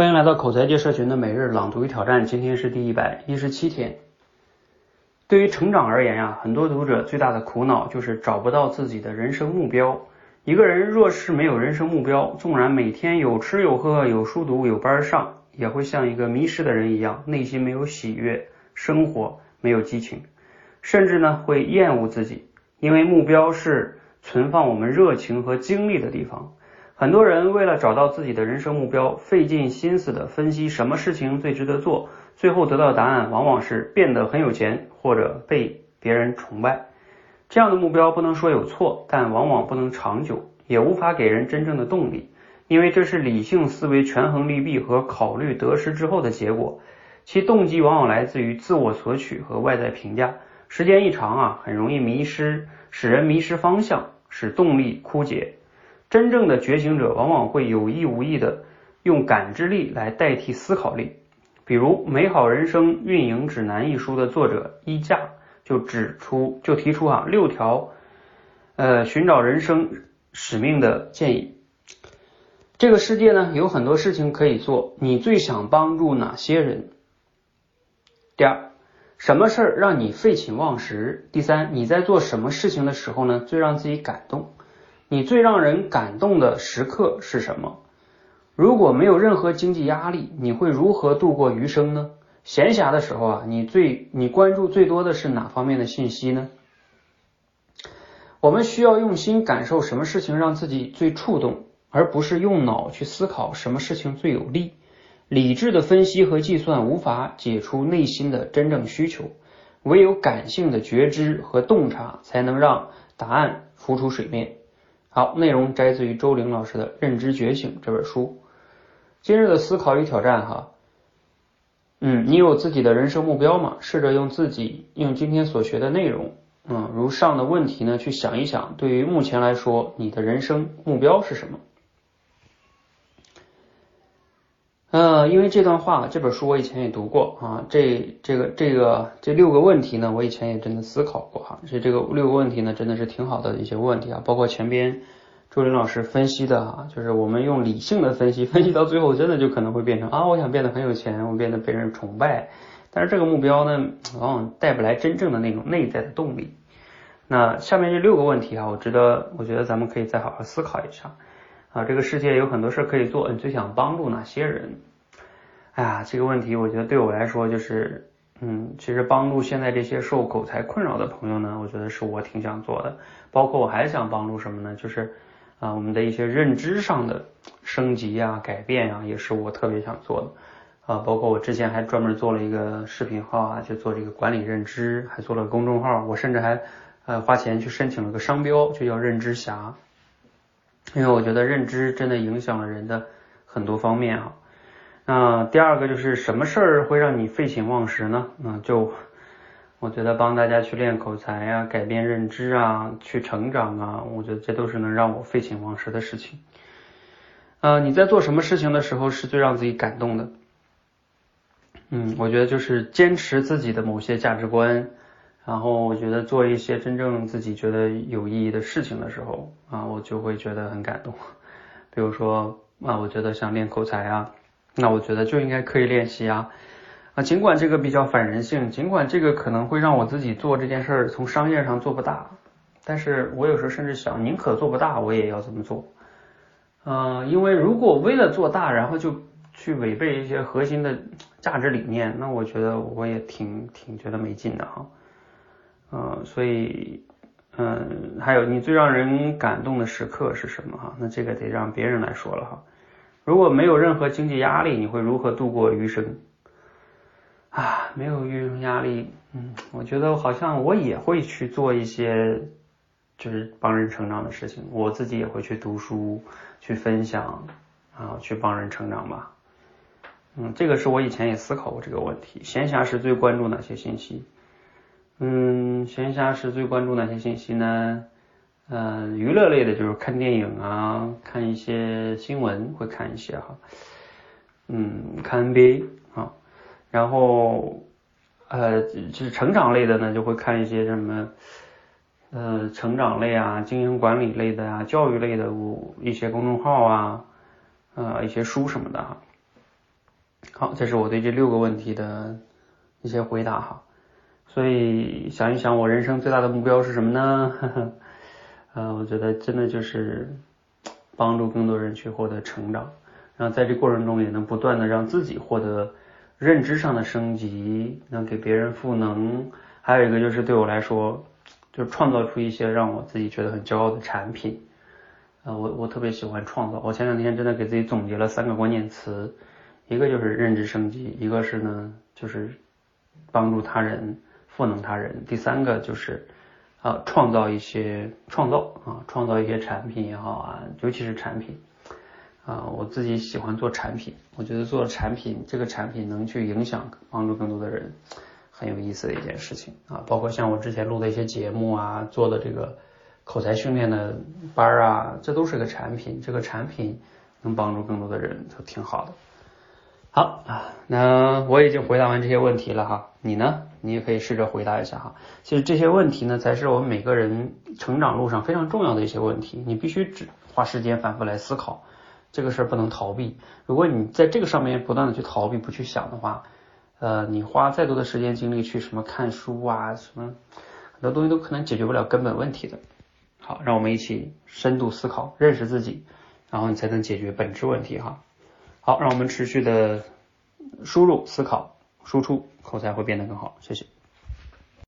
欢迎来到口才界社群的每日朗读与挑战，今天是第一百一十七天。对于成长而言呀，很多读者最大的苦恼就是找不到自己的人生目标。一个人若是没有人生目标，纵然每天有吃有喝、有书读、有班上，也会像一个迷失的人一样，内心没有喜悦，生活没有激情，甚至呢会厌恶自己，因为目标是存放我们热情和精力的地方。很多人为了找到自己的人生目标，费尽心思的分析什么事情最值得做，最后得到的答案往往是变得很有钱或者被别人崇拜。这样的目标不能说有错，但往往不能长久，也无法给人真正的动力，因为这是理性思维权衡利弊和考虑得失之后的结果，其动机往往来自于自我索取和外在评价。时间一长啊，很容易迷失，使人迷失方向，使动力枯竭。真正的觉醒者往往会有意无意的用感知力来代替思考力，比如《美好人生运营指南》一书的作者伊架就指出，就提出啊六条呃寻找人生使命的建议。这个世界呢有很多事情可以做，你最想帮助哪些人？第二，什么事儿让你废寝忘食？第三，你在做什么事情的时候呢最让自己感动？你最让人感动的时刻是什么？如果没有任何经济压力，你会如何度过余生呢？闲暇的时候啊，你最你关注最多的是哪方面的信息呢？我们需要用心感受什么事情让自己最触动，而不是用脑去思考什么事情最有利。理智的分析和计算无法解出内心的真正需求，唯有感性的觉知和洞察才能让答案浮出水面。好，内容摘自于周玲老师的《认知觉醒》这本书。今日的思考与挑战，哈，嗯，你有自己的人生目标吗？试着用自己用今天所学的内容，嗯，如上的问题呢，去想一想，对于目前来说，你的人生目标是什么？呃，因为这段话，这本书我以前也读过啊，这这个这个这六个问题呢，我以前也真的思考过哈，所以这个六个问题呢，真的是挺好的一些问题啊，包括前边朱林老师分析的哈，就是我们用理性的分析，分析到最后，真的就可能会变成啊，我想变得很有钱，我变得被人崇拜，但是这个目标呢，往往带不来真正的那种内在的动力。那下面这六个问题啊，我值得，我觉得咱们可以再好好思考一下。啊，这个世界有很多事可以做，你最想帮助哪些人？哎呀，这个问题我觉得对我来说就是，嗯，其实帮助现在这些受口才困扰的朋友呢，我觉得是我挺想做的。包括我还想帮助什么呢？就是啊，我们的一些认知上的升级呀、改变呀，也是我特别想做的。啊，包括我之前还专门做了一个视频号啊，就做这个管理认知，还做了公众号，我甚至还呃花钱去申请了个商标，就叫认知侠。因为我觉得认知真的影响了人的很多方面哈。那第二个就是什么事儿会让你废寝忘食呢？嗯，就我觉得帮大家去练口才啊，改变认知啊，去成长啊，我觉得这都是能让我废寝忘食的事情。呃，你在做什么事情的时候是最让自己感动的？嗯，我觉得就是坚持自己的某些价值观。然后我觉得做一些真正自己觉得有意义的事情的时候啊，我就会觉得很感动。比如说啊，我觉得想练口才啊，那我觉得就应该刻意练习啊啊，尽管这个比较反人性，尽管这个可能会让我自己做这件事儿从商业上做不大，但是我有时候甚至想，宁可做不大，我也要这么做。嗯，因为如果为了做大，然后就去违背一些核心的价值理念，那我觉得我也挺挺觉得没劲的哈。嗯，所以，嗯，还有你最让人感动的时刻是什么哈？那这个得让别人来说了哈。如果没有任何经济压力，你会如何度过余生？啊，没有余生压力，嗯，我觉得好像我也会去做一些就是帮人成长的事情，我自己也会去读书，去分享，啊，去帮人成长吧。嗯，这个是我以前也思考过这个问题。闲暇时最关注哪些信息？嗯，闲暇时最关注哪些信息呢？嗯，娱乐类的就是看电影啊，看一些新闻会看一些哈。嗯，看 NBA 啊，然后呃，就是成长类的呢，就会看一些什么呃，成长类啊，经营管理类的啊，教育类的一些公众号啊，呃，一些书什么的哈。好，这是我对这六个问题的一些回答哈。所以想一想，我人生最大的目标是什么呢？呃，我觉得真的就是帮助更多人去获得成长，然后在这过程中也能不断的让自己获得认知上的升级，能给别人赋能。还有一个就是对我来说，就是创造出一些让我自己觉得很骄傲的产品。呃，我我特别喜欢创造。我前两天真的给自己总结了三个关键词，一个就是认知升级，一个是呢就是帮助他人、赋能他人，第三个就是啊创造一些创造啊创造一些产品也好啊，尤其是产品啊，我自己喜欢做产品，我觉得做产品这个产品能去影响帮助更多的人，很有意思的一件事情啊。包括像我之前录的一些节目啊，做的这个。口才训练的班儿啊，这都是个产品，这个产品能帮助更多的人，就挺好的。好啊，那我已经回答完这些问题了哈，你呢？你也可以试着回答一下哈。其实这些问题呢，才是我们每个人成长路上非常重要的一些问题，你必须只花时间反复来思考，这个事儿不能逃避。如果你在这个上面不断的去逃避、不去想的话，呃，你花再多的时间精力去什么看书啊，什么很多东西都可能解决不了根本问题的。好，让我们一起深度思考，认识自己，然后你才能解决本质问题哈。好，让我们持续的输入、思考、输出，口才会变得更好。谢谢。